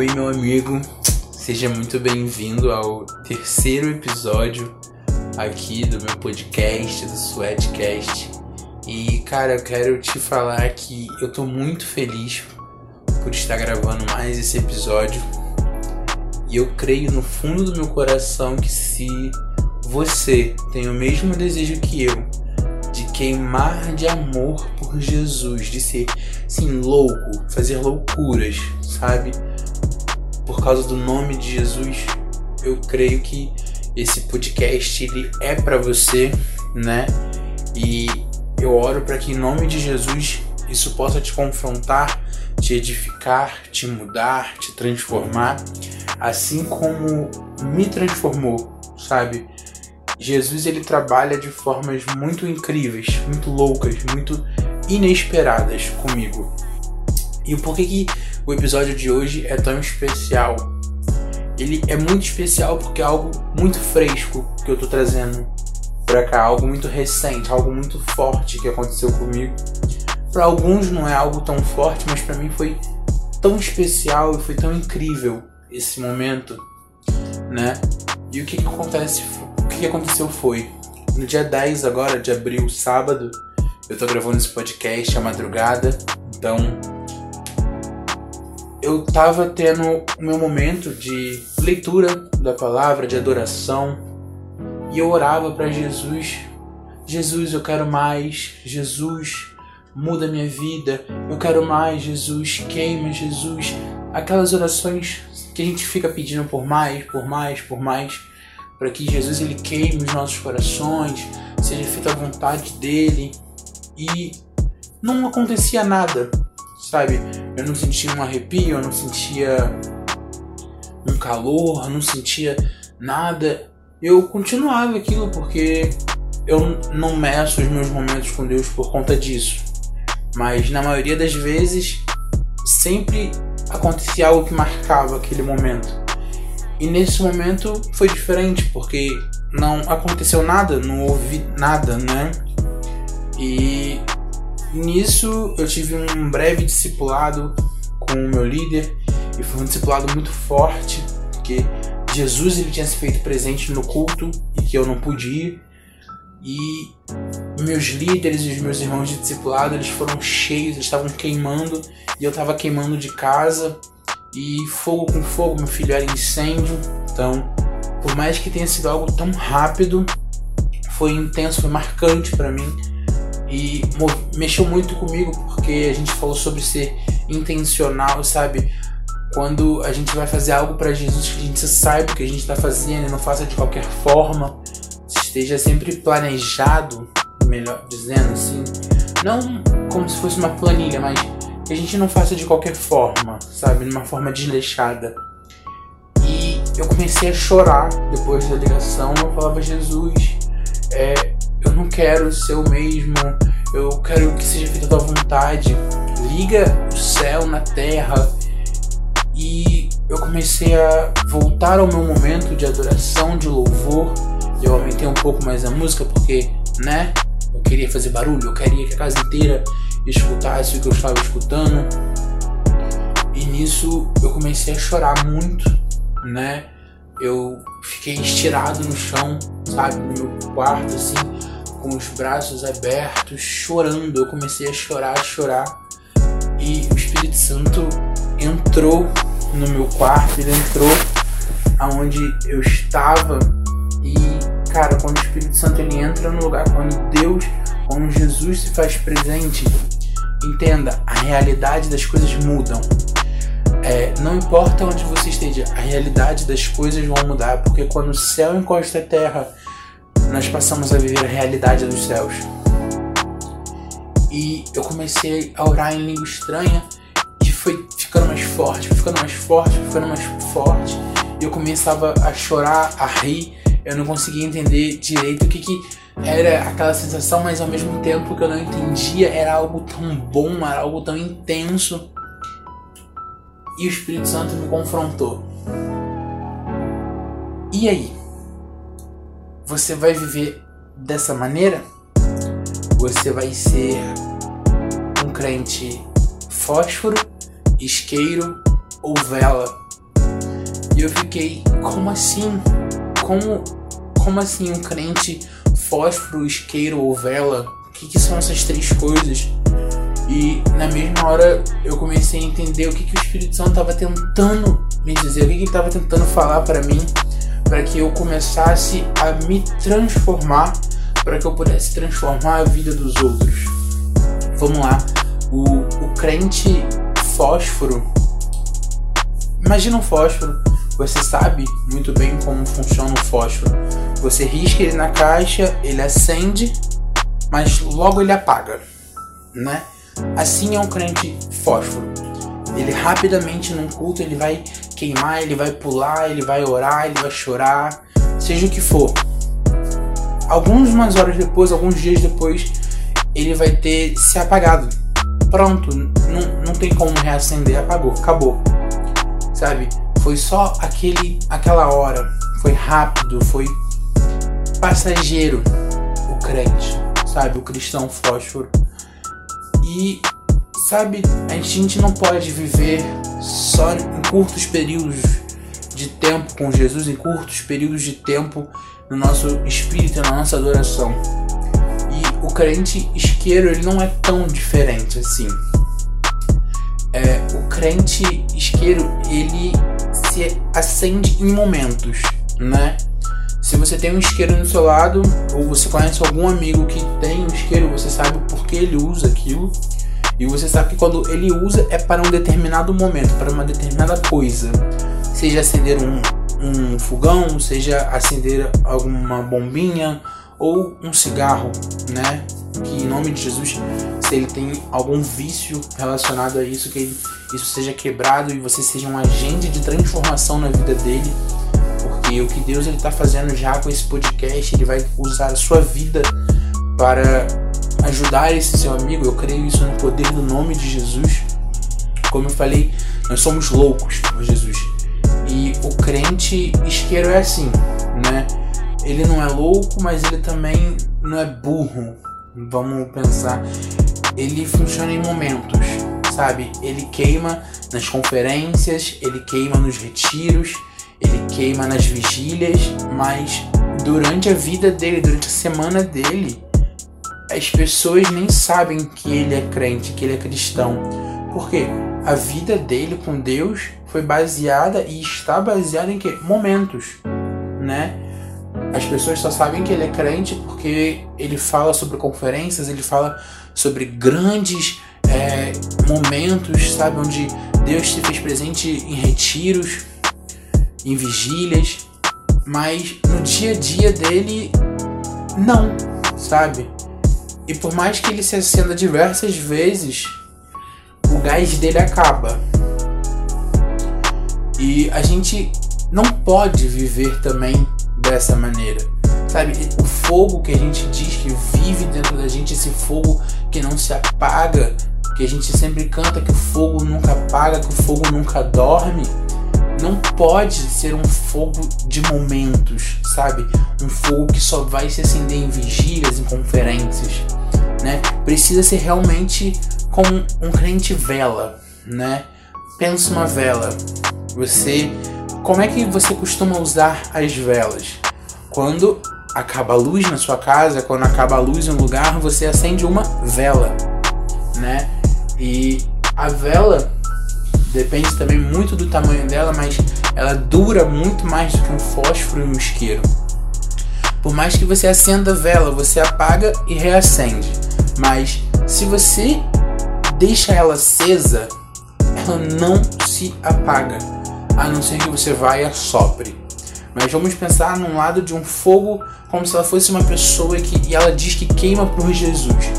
Oi, meu amigo, seja muito bem-vindo ao terceiro episódio aqui do meu podcast, do Sweatcast. E cara, eu quero te falar que eu tô muito feliz por estar gravando mais esse episódio. E eu creio no fundo do meu coração que se você tem o mesmo desejo que eu de queimar de amor por Jesus, de ser assim louco, fazer loucuras, sabe? Por causa do nome de Jesus, eu creio que esse podcast ele é para você, né? E eu oro para que em nome de Jesus isso possa te confrontar, te edificar, te mudar, te transformar, assim como me transformou, sabe? Jesus ele trabalha de formas muito incríveis, muito loucas, muito inesperadas comigo. E o porquê que o episódio de hoje é tão especial? Ele é muito especial porque é algo muito fresco que eu tô trazendo pra cá, algo muito recente, algo muito forte que aconteceu comigo. Para alguns não é algo tão forte, mas para mim foi tão especial e foi tão incrível esse momento, né? E o que, que acontece? O que, que aconteceu foi no dia 10 agora de abril, sábado, eu tô gravando esse podcast à madrugada, então eu tava tendo o meu momento de leitura da palavra, de adoração, e eu orava para Jesus: Jesus, eu quero mais, Jesus, muda minha vida, eu quero mais, Jesus, queima, Jesus. Aquelas orações que a gente fica pedindo por mais, por mais, por mais, para que Jesus ele queime os nossos corações, seja feita a vontade dele. E não acontecia nada sabe? Eu não sentia um arrepio, eu não sentia um calor, eu não sentia nada. Eu continuava aquilo porque eu não meço os meus momentos com Deus por conta disso. Mas na maioria das vezes, sempre acontecia algo que marcava aquele momento. E nesse momento foi diferente, porque não aconteceu nada, não houve nada, né? E Nisso eu tive um breve discipulado com o meu líder e foi um discipulado muito forte, porque Jesus ele tinha se feito presente no culto e que eu não podia. E meus líderes e os meus irmãos de discipulado, eles foram cheios, eles estavam queimando e eu estava queimando de casa. E fogo com fogo, meu filho era incêndio. Então, por mais que tenha sido algo tão rápido, foi intenso, foi marcante para mim e mexeu muito comigo porque a gente falou sobre ser intencional, sabe? Quando a gente vai fazer algo para Jesus, que a gente saiba o que a gente está fazendo e não faça de qualquer forma, esteja sempre planejado, melhor dizendo assim, não como se fosse uma planilha, mas que a gente não faça de qualquer forma, sabe? De uma forma desleixada. E eu comecei a chorar depois da ligação. Eu falava, Jesus, é, eu não quero ser o mesmo, eu quero que seja feita a tua vontade. Liga o céu na terra. E eu comecei a voltar ao meu momento de adoração, de louvor. Eu aumentei um pouco mais a música porque, né? Eu queria fazer barulho, eu queria que a casa inteira escutasse o que eu estava escutando. E nisso eu comecei a chorar muito, né? Eu fiquei estirado no chão, sabe, no meu quarto, assim, com os braços abertos, chorando. Eu comecei a chorar, a chorar. E o Espírito Santo entrou no meu quarto, ele entrou aonde eu estava. E, cara, quando o Espírito Santo ele entra no lugar, quando Deus, quando Jesus se faz presente, entenda, a realidade das coisas mudam. É, não importa onde você esteja, a realidade das coisas vão mudar, porque quando o céu encosta a terra, nós passamos a viver a realidade dos céus. E eu comecei a orar em língua estranha e foi ficando mais forte, foi ficando mais forte, foi ficando mais forte. E eu começava a chorar, a rir. Eu não conseguia entender direito o que, que era aquela sensação, mas ao mesmo tempo que eu não entendia, era algo tão bom, era algo tão intenso. E o Espírito Santo me confrontou. E aí? Você vai viver dessa maneira? Você vai ser um crente fósforo, isqueiro ou vela. E eu fiquei, como assim? Como, como assim um crente fósforo, isqueiro ou vela? O que, que são essas três coisas? E na mesma hora eu comecei a entender o que, que o Espírito Santo estava tentando me dizer, o que, que ele estava tentando falar para mim, para que eu começasse a me transformar, para que eu pudesse transformar a vida dos outros. Vamos lá, o, o crente fósforo. Imagina um fósforo, você sabe muito bem como funciona o fósforo. Você risca ele na caixa, ele acende, mas logo ele apaga, né? Assim é um crente fósforo. Ele rapidamente num culto ele vai queimar, ele vai pular, ele vai orar, ele vai chorar, seja o que for. Algumas horas depois, alguns dias depois, ele vai ter se apagado. Pronto, não, não tem como reacender, apagou, acabou. Sabe? Foi só aquele, aquela hora, foi rápido, foi passageiro o crente, sabe? O cristão fósforo. E, sabe, a gente não pode viver só em curtos períodos de tempo com Jesus, em curtos períodos de tempo no nosso espírito, na nossa adoração. E o crente isqueiro, ele não é tão diferente assim. É, o crente isqueiro, ele se acende em momentos, né? Se você tem um isqueiro no seu lado, ou você conhece algum amigo que tem um isqueiro, você sabe por que ele usa aquilo. E você sabe que quando ele usa é para um determinado momento, para uma determinada coisa. Seja acender um, um fogão, seja acender alguma bombinha ou um cigarro, né? Que em nome de Jesus, se ele tem algum vício relacionado a isso, que isso seja quebrado e você seja um agente de transformação na vida dele e o que Deus está fazendo já com esse podcast, ele vai usar a sua vida para ajudar esse seu amigo. Eu creio isso no poder do nome de Jesus. Como eu falei, nós somos loucos por Jesus. E o crente isqueiro é assim, né? Ele não é louco, mas ele também não é burro. Vamos pensar. Ele funciona em momentos, sabe? Ele queima nas conferências, ele queima nos retiros, ele queima nas vigílias, mas durante a vida dele, durante a semana dele, as pessoas nem sabem que ele é crente, que ele é cristão. Por quê? A vida dele com Deus foi baseada e está baseada em que? Momentos, né? As pessoas só sabem que ele é crente porque ele fala sobre conferências, ele fala sobre grandes é, momentos, sabe? Onde Deus se fez presente em retiros, em vigílias, mas no dia a dia dele, não, sabe? E por mais que ele se acenda diversas vezes, o gás dele acaba. E a gente não pode viver também dessa maneira. Sabe, o fogo que a gente diz que vive dentro da gente, esse fogo que não se apaga, que a gente sempre canta que o fogo nunca apaga, que o fogo nunca dorme não pode ser um fogo de momentos, sabe? Um fogo que só vai se acender em vigílias, em conferências, né? Precisa ser realmente como um crente vela, né? Pensa uma vela. Você, como é que você costuma usar as velas? Quando acaba a luz na sua casa, quando acaba a luz em um lugar, você acende uma vela, né? E a vela Depende também muito do tamanho dela, mas ela dura muito mais do que um fósforo e um isqueiro. Por mais que você acenda a vela, você apaga e reacende. Mas se você deixa ela acesa, ela não se apaga, a não ser que você vá e assopre. Mas vamos pensar num lado de um fogo como se ela fosse uma pessoa que e ela diz que queima por Jesus.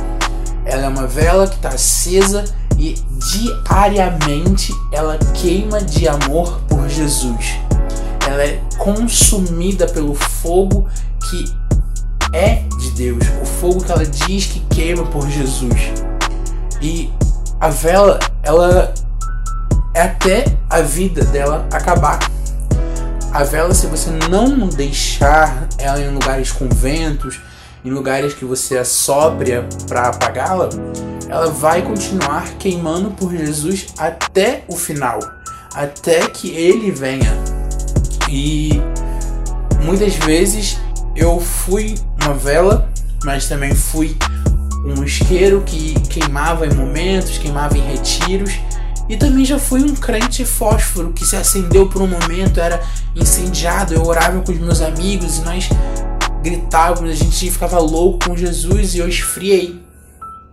Ela é uma vela que está acesa e diariamente ela queima de amor por Jesus. Ela é consumida pelo fogo que é de Deus, o fogo que ela diz que queima por Jesus. E a vela, ela é até a vida dela acabar. A vela, se você não deixar ela em lugares com ventos, em lugares que você assopra para apagá-la, ela vai continuar queimando por Jesus até o final, até que ele venha. E muitas vezes eu fui uma vela, mas também fui um isqueiro que queimava em momentos, queimava em retiros. E também já fui um crente fósforo que se acendeu por um momento, era incendiado. Eu orava com os meus amigos e nós gritávamos, a gente ficava louco com Jesus e eu esfriei,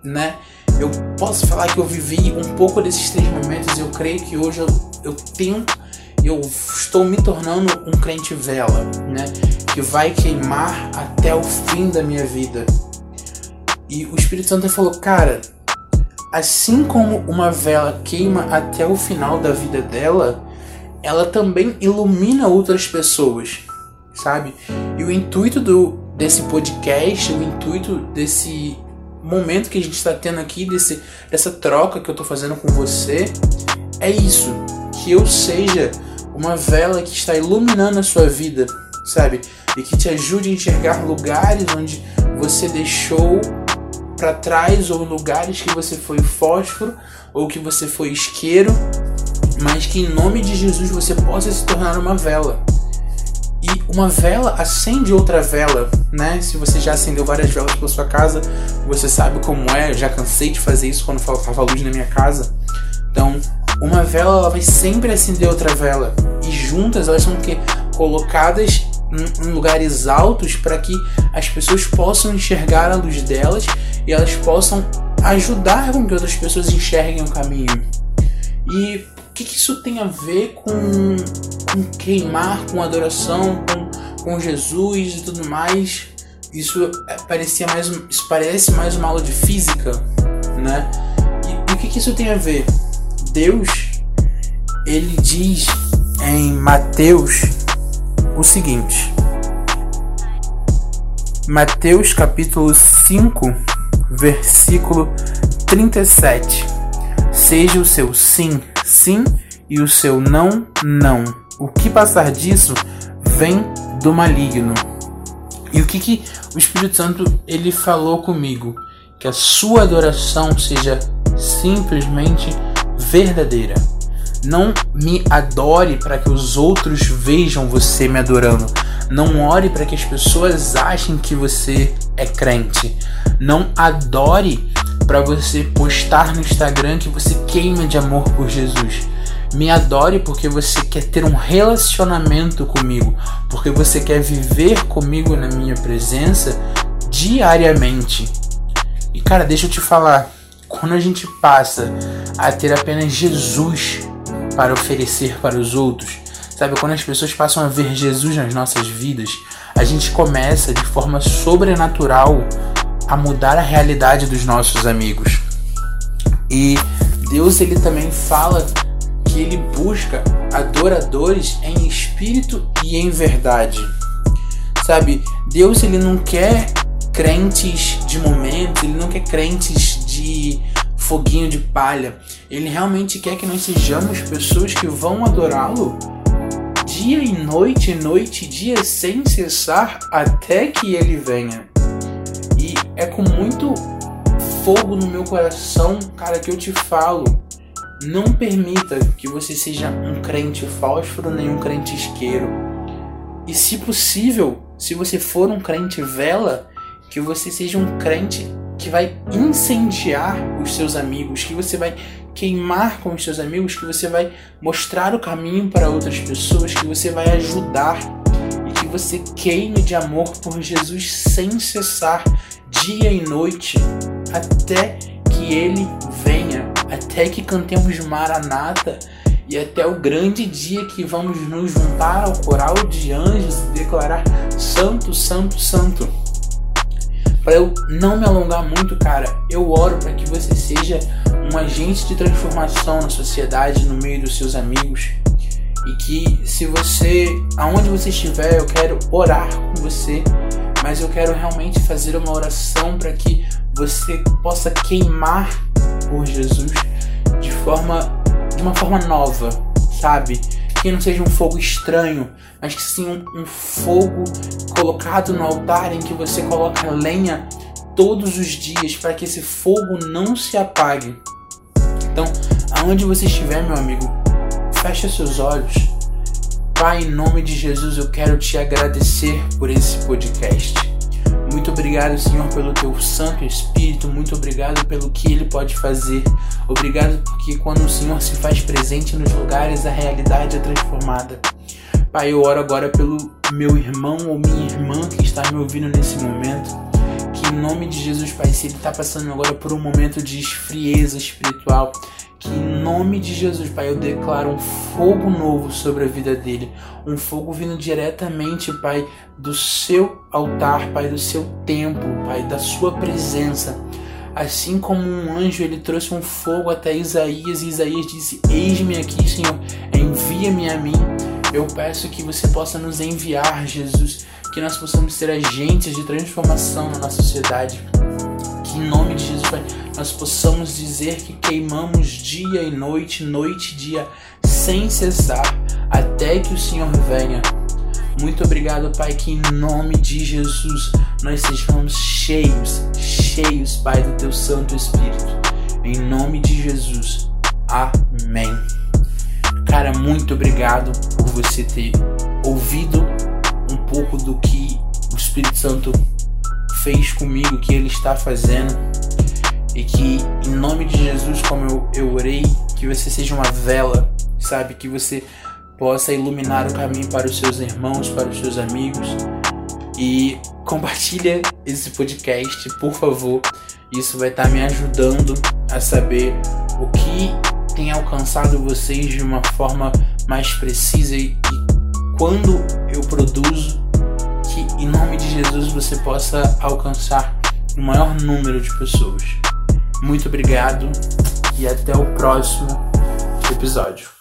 né? Eu posso falar que eu vivi um pouco desses três momentos. Eu creio que hoje eu, eu tento, eu estou me tornando um crente vela, né? Que vai queimar até o fim da minha vida. E o Espírito Santo falou, cara, assim como uma vela queima até o final da vida dela, ela também ilumina outras pessoas, sabe? E o intuito do, desse podcast, o intuito desse momento que a gente está tendo aqui, desse, dessa troca que eu estou fazendo com você, é isso. Que eu seja uma vela que está iluminando a sua vida, sabe? E que te ajude a enxergar lugares onde você deixou para trás ou lugares que você foi fósforo ou que você foi isqueiro, mas que em nome de Jesus você possa se tornar uma vela. E uma vela acende outra vela, né? Se você já acendeu várias velas pela sua casa, você sabe como é. Eu já cansei de fazer isso quando faltava luz na minha casa. Então, uma vela ela vai sempre acender outra vela e juntas elas são que colocadas em, lugares altos para que as pessoas possam enxergar a luz delas e elas possam ajudar com que outras pessoas enxerguem o caminho. E que, que isso tem a ver com, com queimar, com adoração, com, com Jesus e tudo mais? Isso é, parecia mais, isso parece mais uma aula de física, né? E, e o que, que isso tem a ver? Deus, ele diz em Mateus o seguinte. Mateus capítulo 5, versículo 37. Seja o seu sim sim e o seu não, não. O que passar disso vem do maligno. E o que, que o Espírito Santo ele falou comigo? Que a sua adoração seja simplesmente verdadeira. Não me adore para que os outros vejam você me adorando. Não ore para que as pessoas achem que você é crente. Não adore para você postar no Instagram que você queima de amor por Jesus. Me adore porque você quer ter um relacionamento comigo, porque você quer viver comigo na minha presença diariamente. E cara, deixa eu te falar, quando a gente passa a ter apenas Jesus para oferecer para os outros, sabe, quando as pessoas passam a ver Jesus nas nossas vidas, a gente começa de forma sobrenatural a mudar a realidade dos nossos amigos. E Deus ele também fala que ele busca adoradores em espírito e em verdade. Sabe, Deus ele não quer crentes de momento, ele não quer crentes de foguinho de palha. Ele realmente quer que nós sejamos pessoas que vão adorá-lo dia e noite, noite e dia sem cessar até que ele venha. E é com muito fogo no meu coração, cara, que eu te falo. Não permita que você seja um crente fósforo nem um crente isqueiro. E se possível, se você for um crente vela, que você seja um crente que vai incendiar os seus amigos, que você vai queimar com os seus amigos, que você vai mostrar o caminho para outras pessoas, que você vai ajudar e que você queime de amor por Jesus sem cessar dia e noite, até que ele venha, até que cantemos Maranata e até o grande dia que vamos nos juntar ao coral de anjos e declarar Santo, Santo, Santo. Para eu não me alongar muito, cara, eu oro para que você seja um agente de transformação na sociedade, no meio dos seus amigos. E que se você, aonde você estiver, eu quero orar com você mas eu quero realmente fazer uma oração para que você possa queimar por Jesus de forma de uma forma nova, sabe? Que não seja um fogo estranho, mas que sim um, um fogo colocado no altar em que você coloca lenha todos os dias para que esse fogo não se apague. Então, aonde você estiver, meu amigo, fecha seus olhos. Pai, em nome de Jesus, eu quero te agradecer por esse podcast. Muito obrigado, Senhor, pelo teu Santo Espírito. Muito obrigado pelo que ele pode fazer. Obrigado porque quando o Senhor se faz presente nos lugares, a realidade é transformada. Pai, eu oro agora pelo meu irmão ou minha irmã que está me ouvindo nesse momento. Em nome de Jesus, Pai, se ele está passando agora por um momento de esfrieza espiritual, que em nome de Jesus, Pai, eu declaro um fogo novo sobre a vida dele. Um fogo vindo diretamente, Pai, do seu altar, Pai, do seu templo, Pai, da sua presença. Assim como um anjo, ele trouxe um fogo até Isaías, e Isaías disse: Eis-me aqui, Senhor, envia-me a mim. Eu peço que você possa nos enviar, Jesus, que nós possamos ser agentes de transformação na nossa sociedade. Que em nome de Jesus, Pai, nós possamos dizer que queimamos dia e noite, noite e dia, sem cessar, até que o Senhor venha. Muito obrigado, Pai, que em nome de Jesus nós sejamos cheios, cheios, Pai, do Teu Santo Espírito. Em nome de Jesus. Amém. Cara, muito obrigado por você ter ouvido um pouco do que o Espírito Santo fez comigo, que ele está fazendo. E que, em nome de Jesus, como eu, eu orei, que você seja uma vela, sabe? Que você possa iluminar o caminho para os seus irmãos, para os seus amigos. E compartilha esse podcast, por favor. Isso vai estar me ajudando a saber o que tem alcançado vocês de uma forma mais precisa e, e quando eu produzo que em nome de Jesus você possa alcançar o maior número de pessoas. Muito obrigado e até o próximo episódio.